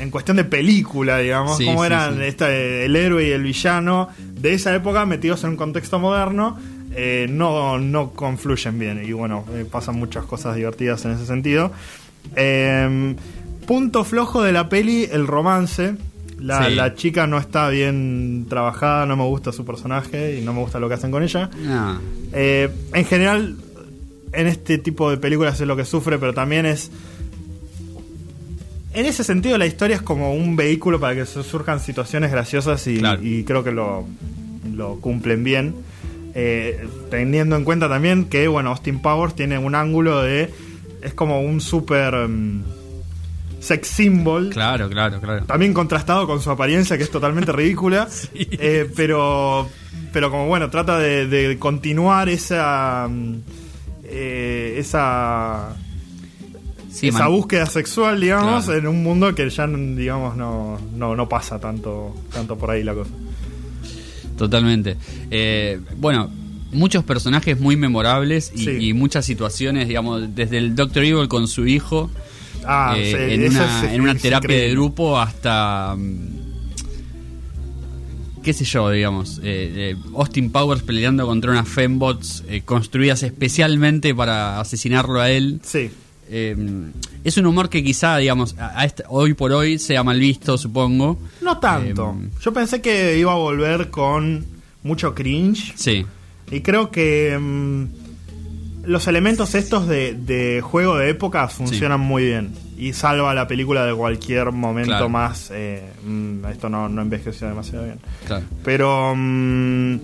en cuestión de película, digamos, Sí, cómo sí, eran sí. este, el héroe y el villano de esa época metidos en un contexto moderno. eh, no, no confluyen bien y bueno, eh, pasan muchas cosas divertidas en ese sentido. Eh, punto flojo de la peli, el romance. La, Sí. la chica no está bien trabajada, no me gusta su personaje y no me gusta lo que hacen con ella. Eh, en general, en este tipo de películas es lo que sufre, pero también es. En ese sentido, la historia es como un vehículo para que su- surjan situaciones graciosas y, Claro. y creo que lo, lo cumplen bien. Eh, teniendo en cuenta también que, bueno, Austin Powers tiene un ángulo de. Es como un super mm, sex symbol. Claro, claro, claro. También contrastado con su apariencia, que es totalmente ridícula. Eh, pero, pero como bueno, trata de, de continuar esa. mm, eh, esa Sí, esa man- búsqueda sexual, digamos, Claro. en un mundo que ya, digamos, no, no, no pasa tanto, tanto por ahí la cosa. Totalmente. Eh, bueno, muchos personajes muy memorables y, Sí. y muchas situaciones, digamos, desde el Doctor Evil con su hijo, Ah, eh, sí, en, una, es- en una es terapia de grupo hasta... mm, qué sé yo, digamos, eh, Austin Powers peleando contra unas fembots eh, construidas especialmente para asesinarlo a él. Sí. Eh, es un humor que quizá, digamos, a- a esta- hoy por hoy sea mal visto, supongo. No tanto. Eh, Yo pensé que iba a volver con mucho cringe. Sí, Y creo que mm, los elementos estos de, de juego de época funcionan muy bien. Y salva la película de cualquier momento Claro. más. eh, mm, esto no, no envejeció demasiado bien. claro. Pero mm,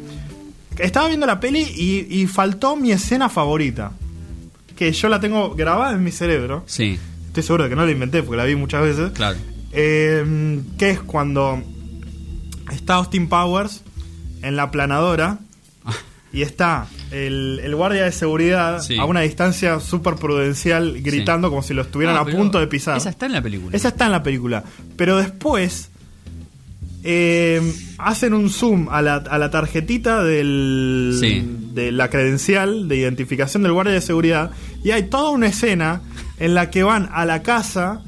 estaba viendo la peli y, y faltó mi escena favorita. Que yo la tengo grabada en mi cerebro. Sí, Estoy seguro de que no la inventé porque la vi muchas veces. claro. Eh, que es cuando está Austin Powers en la planadora y está el, el guardia de seguridad Sí. a una distancia súper prudencial gritando como si lo estuvieran Ah, a punto de pisar. Esa está en la película. Esa está en la película. Pero después eh, hacen un zoom a la, a la tarjetita del, Sí. de la credencial de identificación del guardia de seguridad y hay toda una escena en la que van a la casa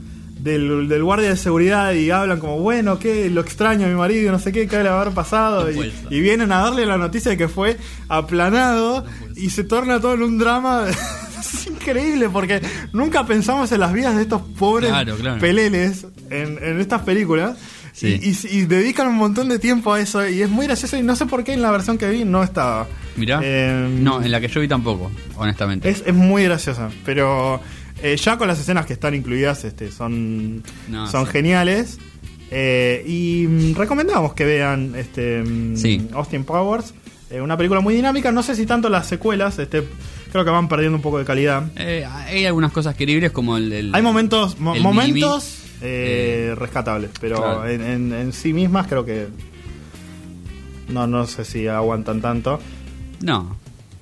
del, del guardia de seguridad y hablan como, bueno, que lo extraño a mi marido, no sé qué, qué le va a haber pasado. Y, vienen a darle la noticia de que fue aplanado y se torna todo en un drama. es increíble porque nunca pensamos en las vidas de estos pobres Claro, claro. peleles en, en estas películas. Sí. Y, y- y dedican un montón de tiempo a eso y es muy gracioso y no sé por qué en la versión que vi no estaba. Mirá. Eh, no, en la que yo vi tampoco, honestamente. es, es muy graciosa, pero eh, ya con las escenas que están incluidas este, son, No, son sí. geniales. Eh, y mm, recomendamos que vean este mm, Sí. Austin Powers, eh, una película muy dinámica. No sé si tanto las secuelas, este, creo que van perdiendo un poco de calidad. Hay algunas cosas queribles como el... el- Hay momentos, mo- el momentos rescatables, pero claro. en, en- en sí mismas creo que no, no sé si aguantan tanto. No,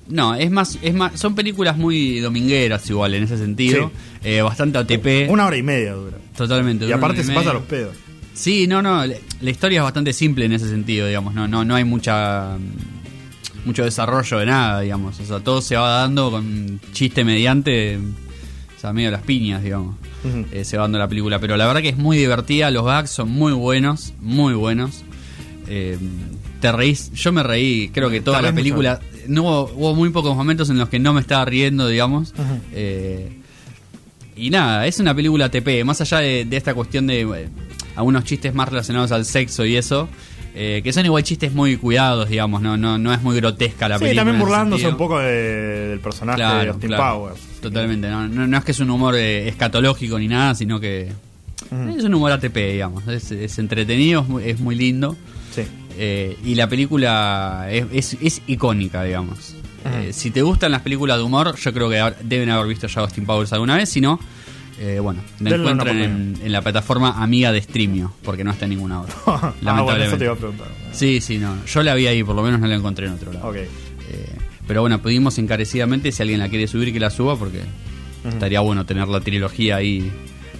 no, es más, es más, son películas muy domingueras igual en ese sentido. Eh, bastante ATP. Una hora y media dura. Totalmente. Y aparte se y pasa media. los pedos. Sí, no, no, la, historia es bastante simple en ese sentido, digamos, no, no, no hay mucha mucho desarrollo de nada, digamos, o sea, todo se va dando con chiste mediante, o sea, medio las piñas, digamos, eh, se va dando la película, pero la verdad que es muy divertida, los gags son muy buenos, muy buenos, Eh, te reís, yo me reí, creo que toda la película, no hubo, hubo muy pocos momentos en los que no me estaba riendo, digamos, eh, y nada, es una película TP, más allá de, de esta cuestión de eh, algunos chistes más relacionados al sexo y eso, eh, que son igual chistes muy cuidados, digamos, no, no, no es muy grotesca la sí, película. también en ese burlándose un poco de- del personaje de Austin claro. Powers. Totalmente, no, no, no es que es un humor eh, escatológico ni nada, sino que es un humor ATP, digamos, es, es entretenido, es muy, es muy lindo. Sí. Eh, y la película es, es- es icónica, digamos. Eh, si te gustan las películas de humor, yo creo que deben haber visto ya Austin Powers alguna vez. Si no, eh, bueno, la Denle encuentran en, la plataforma amiga de Streamio, porque no está en ninguna otra. ah, bueno, eso te lamentablemente. iba a preguntar. Sí, sí, no. Yo la vi ahí, por lo menos no la encontré en otro lado. Ok. Eh, pero bueno, pedimos encarecidamente si alguien la quiere subir que la suba, porque estaría bueno tener la trilogía ahí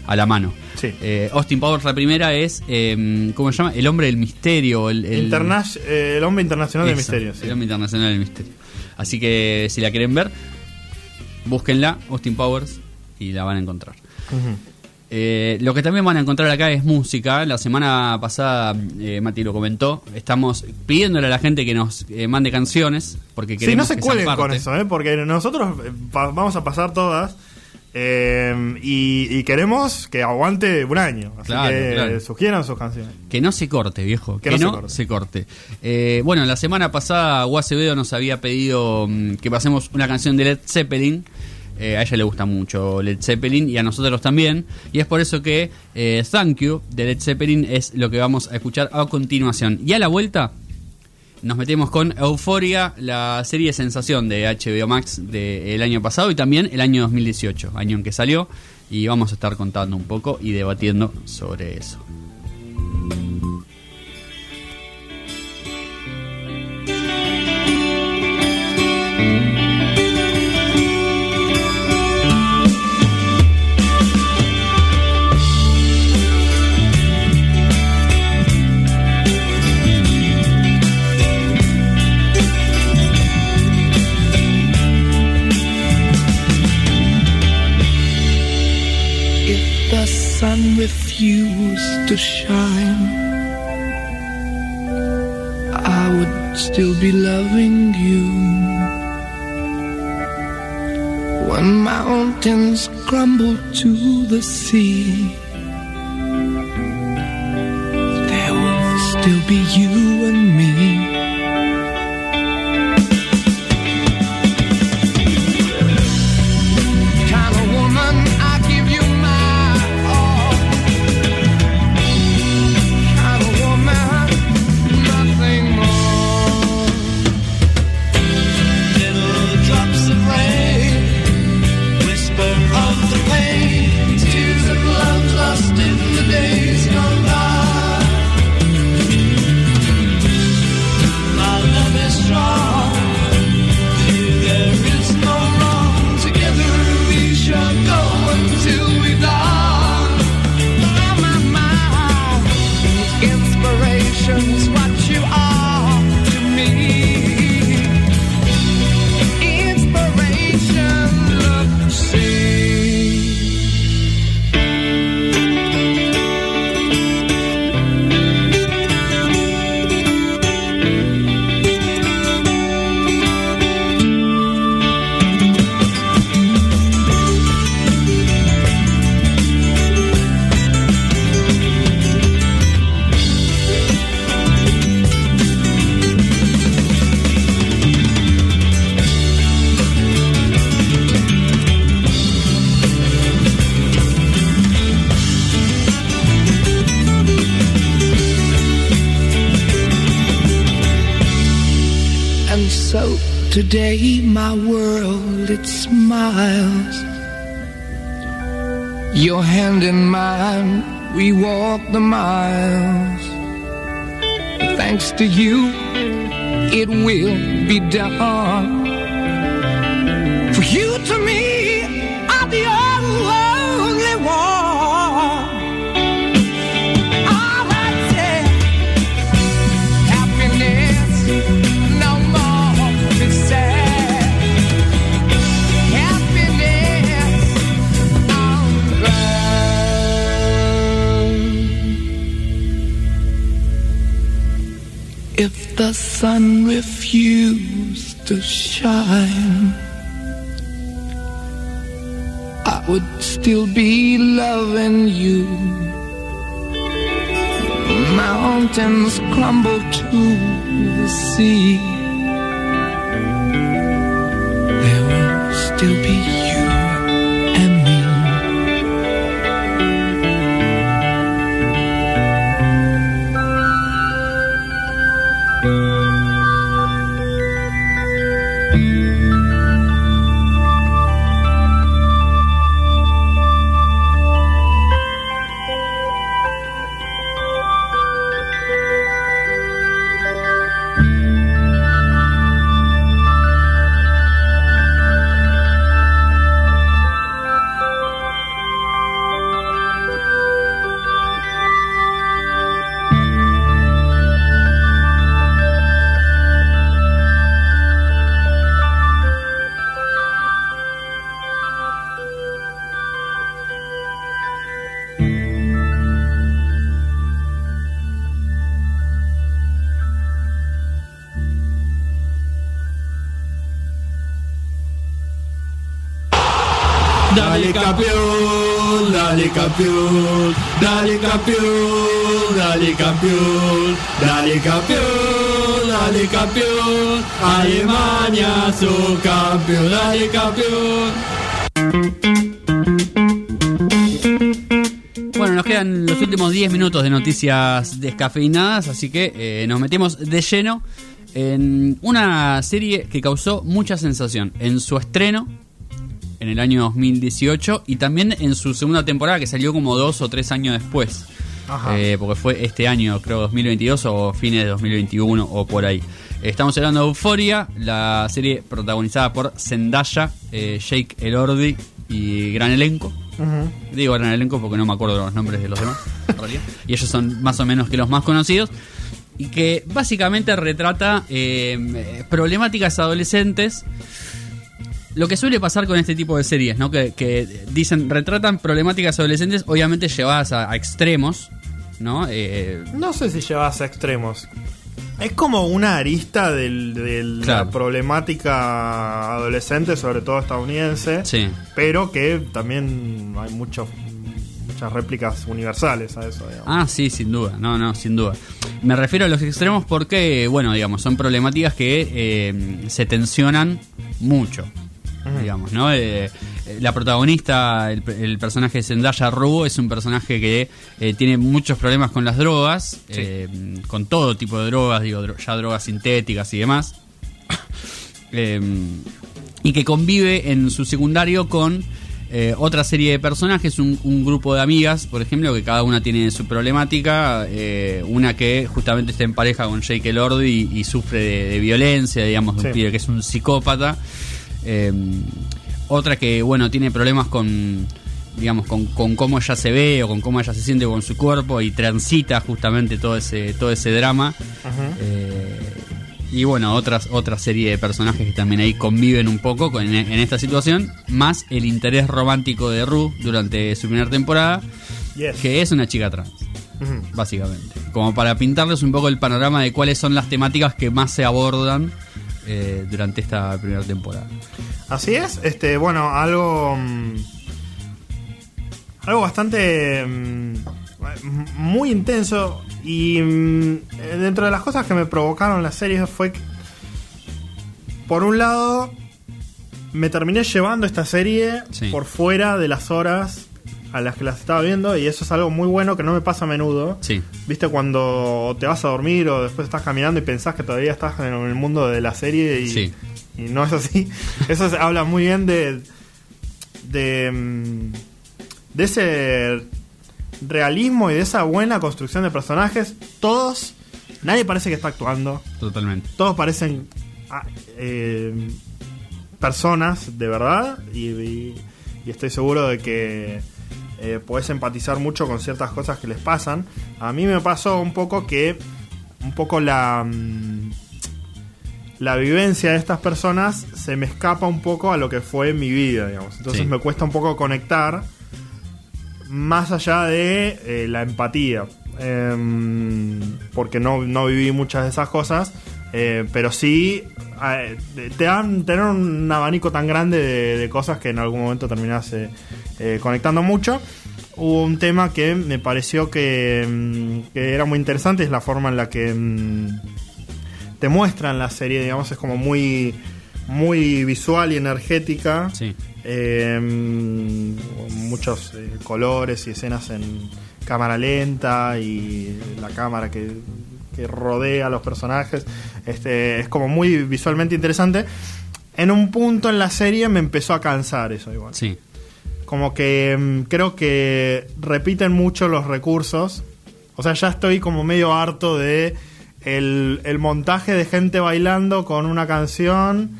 a la mano. Sí. Eh, Austin Powers, la primera es, eh, ¿cómo se llama? El hombre del misterio. El, el- Interna- eh, el hombre internacional del misterio. sí. El hombre internacional del misterio. Así que si la quieren ver, búsquenla, Austin Powers, y la van a encontrar. Eh, lo que también van a encontrar acá es música. La semana pasada, eh, Mati lo comentó, estamos pidiéndole a la gente que nos eh, mande canciones, porque Sí, no queremos se cuelen con eso, ¿eh? porque nosotros eh, vamos a pasar todas Em, y, queremos que aguante un año. Así que sugieran sus canciones. Que no se corte, viejo. Que, no, se corte. Eh, bueno, la semana pasada Guacevedo nos había pedido mm, que pasemos una canción de Led Zeppelin. Eh, a ella le gusta mucho Led Zeppelin y a nosotros también. Y es por eso que eh, Thank You de Led Zeppelin es lo que vamos a escuchar a continuación. Y a la vuelta nos metemos con Euforia, la serie sensación de HBO Max del año pasado y también el año 2018, año en que salió, y vamos a estar contando un poco y debatiendo sobre eso. sun refused to shine, I would still be loving you. When mountains crumble to the sea, there will still be you and me. the sun refused to shine, I would still be loving you. Mountains crumble to the sea. There will still be campeón, dale campeón, dale campeón, dale campeón, Alemania su campeón, dale campeón. Bueno, nos quedan los últimos 10 minutos de noticias descafeinadas, así que eh, nos metemos de lleno en una serie que causó mucha sensación en su estreno en el año 2018 y también en su segunda temporada que salió como dos o tres años después. Ajá. Eh, porque fue este año, creo 2022 o fines de 2021 o por ahí. Estamos hablando de Euphoria, la serie protagonizada por Zendaya, eh, Jake Elordi y gran elenco. Ujú. Digo gran elenco porque no me acuerdo los nombres de los demás. Y ellos son más o menos que los más conocidos. Y que básicamente retrata eh, problemáticas adolescentes. Lo que suele pasar con este tipo de series, ¿no? Que, que dicen, retratan problemáticas adolescentes, obviamente llevadas a, a extremos, ¿no? Eh, No sé si llevas a extremos. Es como una arista del- de la problemática adolescente, sobre todo estadounidense, sí. pero que también hay muchos muchas réplicas universales a eso. digamos. Ah, sí, sin duda, no, no, sin duda. Me refiero a los extremos porque, bueno, digamos, son problemáticas que eh, se tensionan mucho, digamos, ¿no? Eh, eh, la protagonista, el, el personaje de Zendaya Rubo, es un personaje que eh, tiene muchos problemas con las drogas, eh, con todo tipo de drogas, digo, dro- ya drogas sintéticas y demás. Eh, y que convive en su secundario con eh, otra serie de personajes, un, un grupo de amigas, por ejemplo, que cada una tiene su problemática. eh, una que justamente está en pareja con Jake Elordi y, y sufre de, de violencia, digamos, de un Sí. pibe que es un psicópata. Eh, otra que, bueno, tiene problemas con digamos con, con cómo ella se ve o con cómo ella se siente con su cuerpo y transita justamente todo ese todo ese drama Eh, y bueno, otras, otra serie de personajes que también ahí conviven un poco con- en, en esta situación, más el interés romántico de Ru durante su primera temporada, Yes. que es una chica trans, básicamente. Como para pintarles un poco el panorama de cuáles son las temáticas que más se abordan eh, durante esta primera temporada. Así es, este, bueno, algo. mm, algo bastante. mm, muy intenso. Y mm, dentro de las cosas que me provocaron la serie fue que. Por un lado. Me terminé llevando esta serie Sí. por fuera de las horas a las que las estaba viendo. Y eso es algo muy bueno que no me pasa a menudo. Sí, ¿Viste cuando te vas a dormir o después estás caminando y pensás que todavía estás en el mundo de la serie y, Sí. Y no es así? Eso se- habla muy bien de, de, mm, de ese realismo y de esa buena construcción de personajes. Todos, nadie parece que está actuando. totalmente. Todos parecen ah, eh, personas de verdad y, y- y estoy seguro de que eh, podés empatizar mucho con ciertas cosas que les pasan. A mí me pasó un poco que un poco la mm, la vivencia de estas personas se me escapa un poco a lo que fue mi vida, digamos. Entonces Sí. me cuesta un poco conectar más allá de eh, la empatía. Em, porque no, no viví muchas de esas cosas. eh, pero sí eh, te dan tener un abanico tan grande de, de cosas que en algún momento terminas eh, conectando mucho. Hubo un tema que me pareció que, mm, que era muy interesante, es la forma en la que mm, te muestran la serie, digamos, es como muy, muy visual y energética. Sí. Eh, muchos eh, colores y escenas en cámara lenta y la cámara que, que rodea a los personajes. Este, es como muy visualmente interesante. En un punto en la serie me empezó a cansar eso igual. Sí. Como que mm, creo que repiten mucho los recursos. O sea, ya estoy como medio harto de el, el montaje de gente bailando con una canción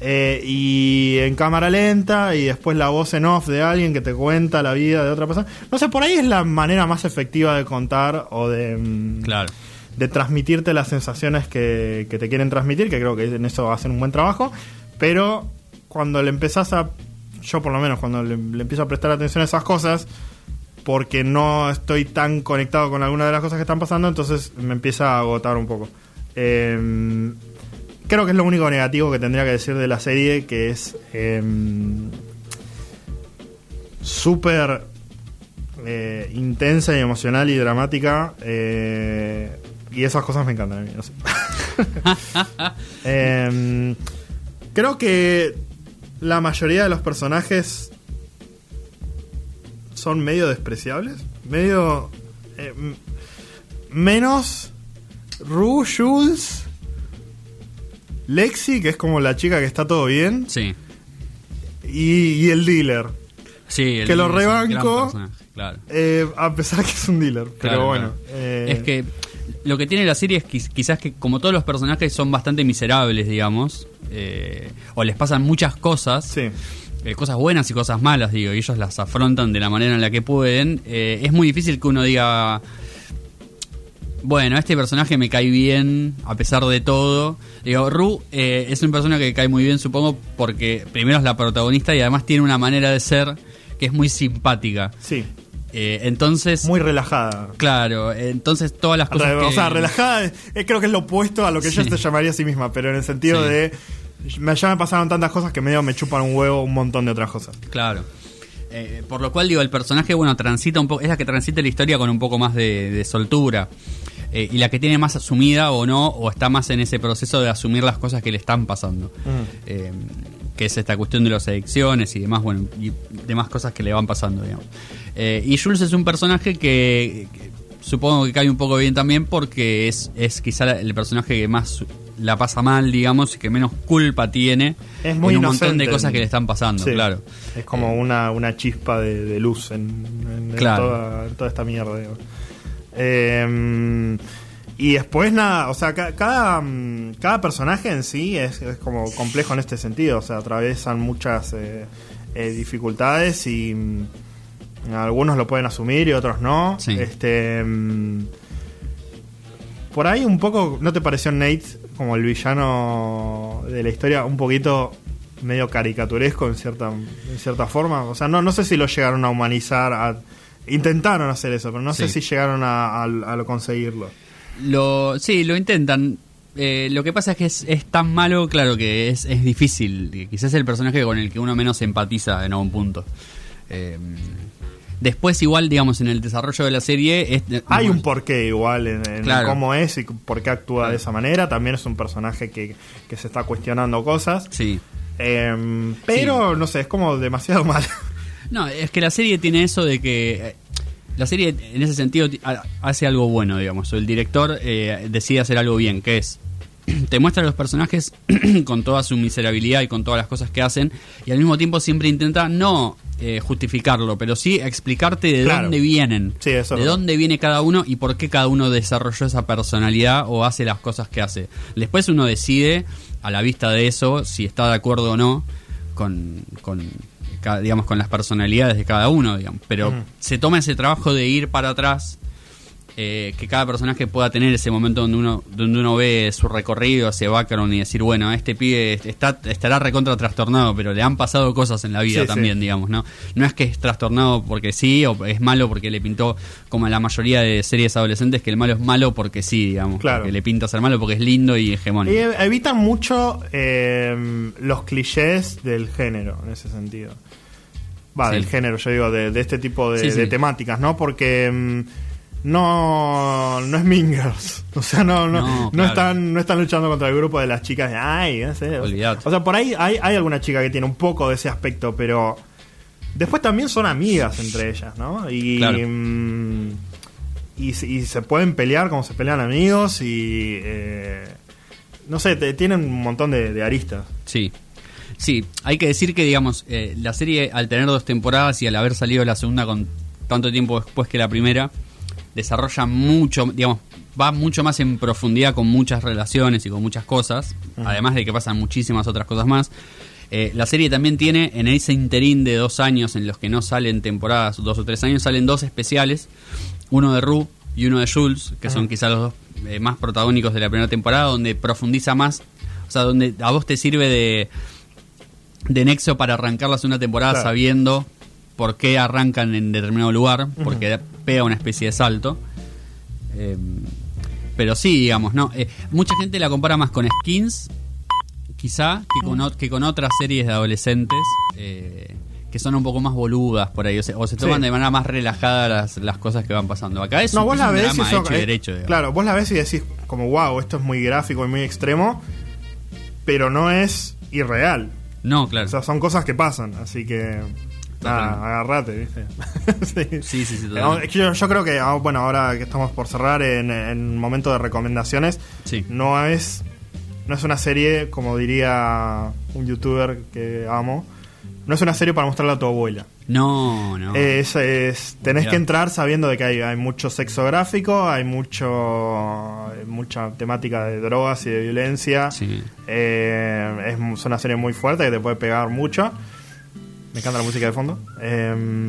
eh, y en cámara lenta y después la voz en off de alguien que te cuenta la vida de otra persona. No sé, por ahí es la manera más efectiva de contar o de, mm, Claro. de transmitirte las sensaciones que, que te quieren transmitir, que creo que en eso hacen un buen trabajo, pero cuando le empezás a, yo por lo menos, cuando le, le empiezo a prestar atención a esas cosas, porque no estoy tan conectado con alguna de las cosas que están pasando, entonces me empieza a agotar un poco. Eh, creo que es lo único negativo que tendría que decir de la serie, que es eh, súper eh, intensa y emocional y dramática. eh, y esas cosas me encantan a mí, no sé. Em, creo que la mayoría de los personajes son medio despreciables. Medio. eh, menos. Ru, Jules. Lexi, que es como la chica que está todo bien. Sí. Y, y el dealer. Sí, el- Que lo rebanco. Claro. Eh, a pesar que es un dealer. Pero bueno. claro. eh, Es que lo que tiene la serie es quiz- quizás que como todos los personajes son bastante miserables, digamos, eh, o les pasan muchas cosas, Sí. Eh, cosas buenas y cosas malas, digo, y ellos las afrontan de la manera en la que pueden, eh, es muy difícil que uno diga, bueno, este personaje me cae bien a pesar de todo. Digo, Ru eh, es un personaje que cae muy bien, supongo, porque primero es la protagonista y además tiene una manera de ser que es muy simpática. Sí. Eh, entonces... Muy relajada. Claro, entonces todas las cosas. O sea, relajada eh, creo que es lo opuesto a lo que Sí. ella se llamaría a sí misma, pero en el sentido Sí. de. Me, ya me pasaron tantas cosas que medio me chupan un huevo un montón de otras cosas. Claro. Eh, por lo cual digo, el personaje, bueno, transita un poco, es la que transita la historia con un poco más de, de soltura. Eh, y la que tiene más asumida o no, o está más en ese proceso de asumir las cosas que le están pasando. Eh, que es esta cuestión de las adicciones y demás, bueno, y demás cosas que le van pasando, digamos. Eh, y Jules es un personaje que, que supongo que cae un poco bien también porque es, es quizá el personaje que más la pasa mal, digamos, y que menos culpa tiene Es muy en un montón de cosas que le están pasando, Sí. claro. Es como una, una chispa de, de luz en, en- toda, en toda esta mierda. Eh, y después nada, o sea, ca- cada, mm, cada personaje en sí es, es como complejo en este sentido, o sea, atraviesan muchas eh, eh, dificultades y mm, algunos lo pueden asumir y otros no. Sí. Este, mm, por ahí un poco, ¿no te pareció Nate como el villano de la historia un poquito medio caricaturesco en cierta en cierta forma? O sea, no no sé si lo llegaron a humanizar, a- intentaron hacer eso, pero no sé si llegaron a, a- a lo conseguirlo. Lo, sí, lo intentan. Eh, lo que pasa es que es, es tan malo, claro, que es, es difícil. Quizás es el personaje con el que uno menos empatiza en algún punto. Eh, después, igual, digamos, en el desarrollo de la serie... Es, Hay un porqué igual en, en Claro. cómo es y por qué actúa de esa manera. También es un personaje que, que se está cuestionando cosas. Sí. Eh, pero, no sé, es como demasiado mal. No, es que la serie tiene eso de que... eh, La serie, en ese sentido, ti- ha- hace algo bueno, digamos. El director eh, decide hacer algo bien, que es... Te muestra a los personajes con toda su miserabilidad y con todas las cosas que hacen, y al mismo tiempo siempre intenta no eh, justificarlo, pero sí explicarte de Claro. dónde vienen, Sí, eso es de verdad. dónde viene cada uno y por qué cada uno desarrolló esa personalidad o hace las cosas que hace. Después uno decide, a la vista de eso, si está de acuerdo o no con, digamos, con las personalidades de cada uno, digamos. Pero se toma ese trabajo de ir para atrás, eh, que cada personaje pueda tener ese momento donde uno, donde uno ve su recorrido hacia background y decir, bueno, este pibe está, estará recontra trastornado, pero le han pasado cosas en la vida Sí, también, sí. digamos, ¿no? No es que es trastornado porque sí, o es malo porque le pintó, como en la mayoría de series adolescentes, que el malo es malo porque sí, digamos. Claro. Que le pinta ser malo porque es lindo y hegemónico. Y ev- evitan mucho eh, los clichés del género, en ese sentido. Va, Sí. del género, yo digo, de, de este tipo de, temáticas, ¿no? Porque mm, no, no es Mingers. O sea, no, no, No, no, claro. están, no están luchando contra el grupo de las chicas de, ay, no sé. Olvidate. O sea, por ahí hay, hay alguna chica que tiene un poco de ese aspecto, pero después también son amigas entre ellas, ¿no? Y, Claro. mm, y se pueden pelear como se pelean amigos y... eh, no sé, te- tienen un montón de, de aristas. Sí. Sí, hay que decir que, digamos, eh, la serie, al tener dos temporadas y al haber salido la segunda con tanto tiempo después que la primera, desarrolla mucho, digamos, va mucho más en profundidad con muchas relaciones y con muchas cosas, además de que pasan muchísimas otras cosas más. Eh, la serie también tiene, en ese interín de dos años en los que no salen temporadas, dos o tres años, salen dos especiales, uno de Rue y uno de Jules, que son quizás los dos eh, más protagónicos de la primera temporada, donde profundiza más, o sea, donde a vos te sirve de, de nexo para arrancar la segunda temporada Claro. sabiendo por qué arrancan en determinado lugar, porque pega una especie de salto. Eh, pero sí, digamos, ¿no? Eh, mucha gente la compara más con Skins, quizá, que con, o- que con otras series de adolescentes. eh, que son un poco más boludas por ahí, o se, o se toman Sí. de manera más relajada las, las cosas que van pasando. Acá es, No, un- vos es la un ves drama son- hecho y derecho. digamos. Claro, vos la ves y decís como, wow, esto es muy gráfico y muy extremo, pero no es irreal. No, claro. O sea, son cosas que pasan, así que... Nada, agarrate, ¿viste? sí. Sí, sí, sí, Eh, totalmente. es que yo, yo creo que, ah, bueno, ahora que estamos por cerrar en, en momento de recomendaciones, Sí. no es no es una serie, como diría un youtuber que amo, no es una serie para mostrarle a tu abuela. No, no. Es, es- tenés Mirá. que entrar sabiendo de que hay, hay mucho sexo gráfico, hay mucho mucha temática de drogas y de violencia. Sí. Eh, es, es una serie muy fuerte que te puede pegar mucho. Me encanta la música de fondo. Eh,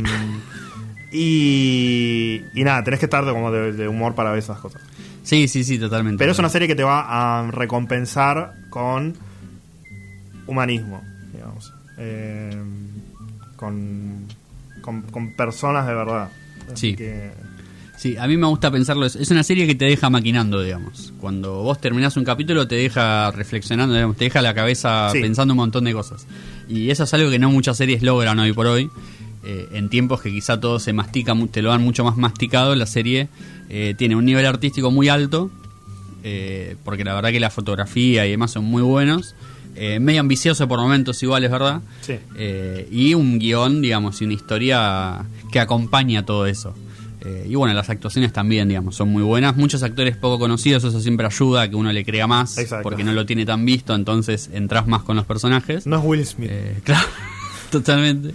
y, y nada, tenés que estar de, como de, de humor para ver esas cosas. Sí, sí, sí, totalmente. Pero es una serie que te va a recompensar con humanismo, digamos. Eh, con, con, con personas de verdad. Así Sí. que- Sí, a mí me gusta pensarlo. Es una serie que te deja maquinando, digamos. Cuando vos terminás un capítulo, te deja reflexionando, digamos, te deja la cabeza Sí. pensando un montón de cosas. Y eso es algo que no muchas series logran hoy por hoy. Eh, en tiempos que quizá todo se mastica, te lo dan mucho más masticado, la serie eh, tiene un nivel artístico muy alto. eh, porque la verdad que la fotografía y demás son muy buenos. Eh, medio ambicioso por momentos igual, es verdad. Sí. Eh, y un guion, digamos, y una historia que acompaña todo eso. Eh, y bueno, las actuaciones también, digamos, son muy buenas. Muchos actores poco conocidos, eso siempre ayuda a que uno le crea más, Exacto. porque no lo tiene tan visto, entonces entras más con los personajes. No es Will Smith. Eh, claro, totalmente.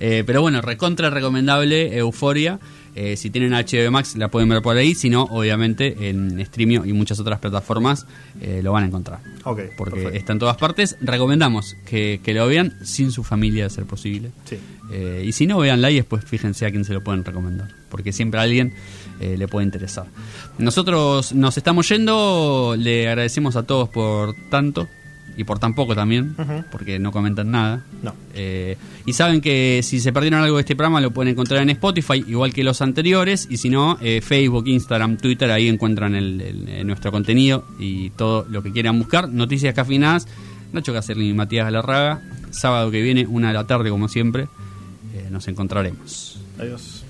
Eh, pero bueno, recontra recomendable Euforia. Eh, si tienen HBO Max la pueden ver por ahí, si no, obviamente en Streamio y muchas otras plataformas eh, lo van a encontrar. ok, Porque perfecto. está en todas partes. Recomendamos que, que lo vean sin su familia, de ser posible. Sí. Eh, y si no, véanla y después fíjense a quién se lo pueden recomendar. Porque siempre a alguien le puede interesar. Nosotros nos estamos yendo. Le agradecemos a todos por tanto. Y por tan poco también. Porque no comentan nada. No. Eh, y saben que si se perdieron algo de este programa lo pueden encontrar en Spotify, igual que los anteriores. Y si no, eh, Facebook, Instagram, Twitter, ahí encuentran el, el- eh, nuestro contenido y todo lo que quieran buscar. Noticias cafinadas. Nacho Cacerlin y Matías Galarraga. Sábado que viene, una de la tarde, como siempre. eh, nos encontraremos. Adiós.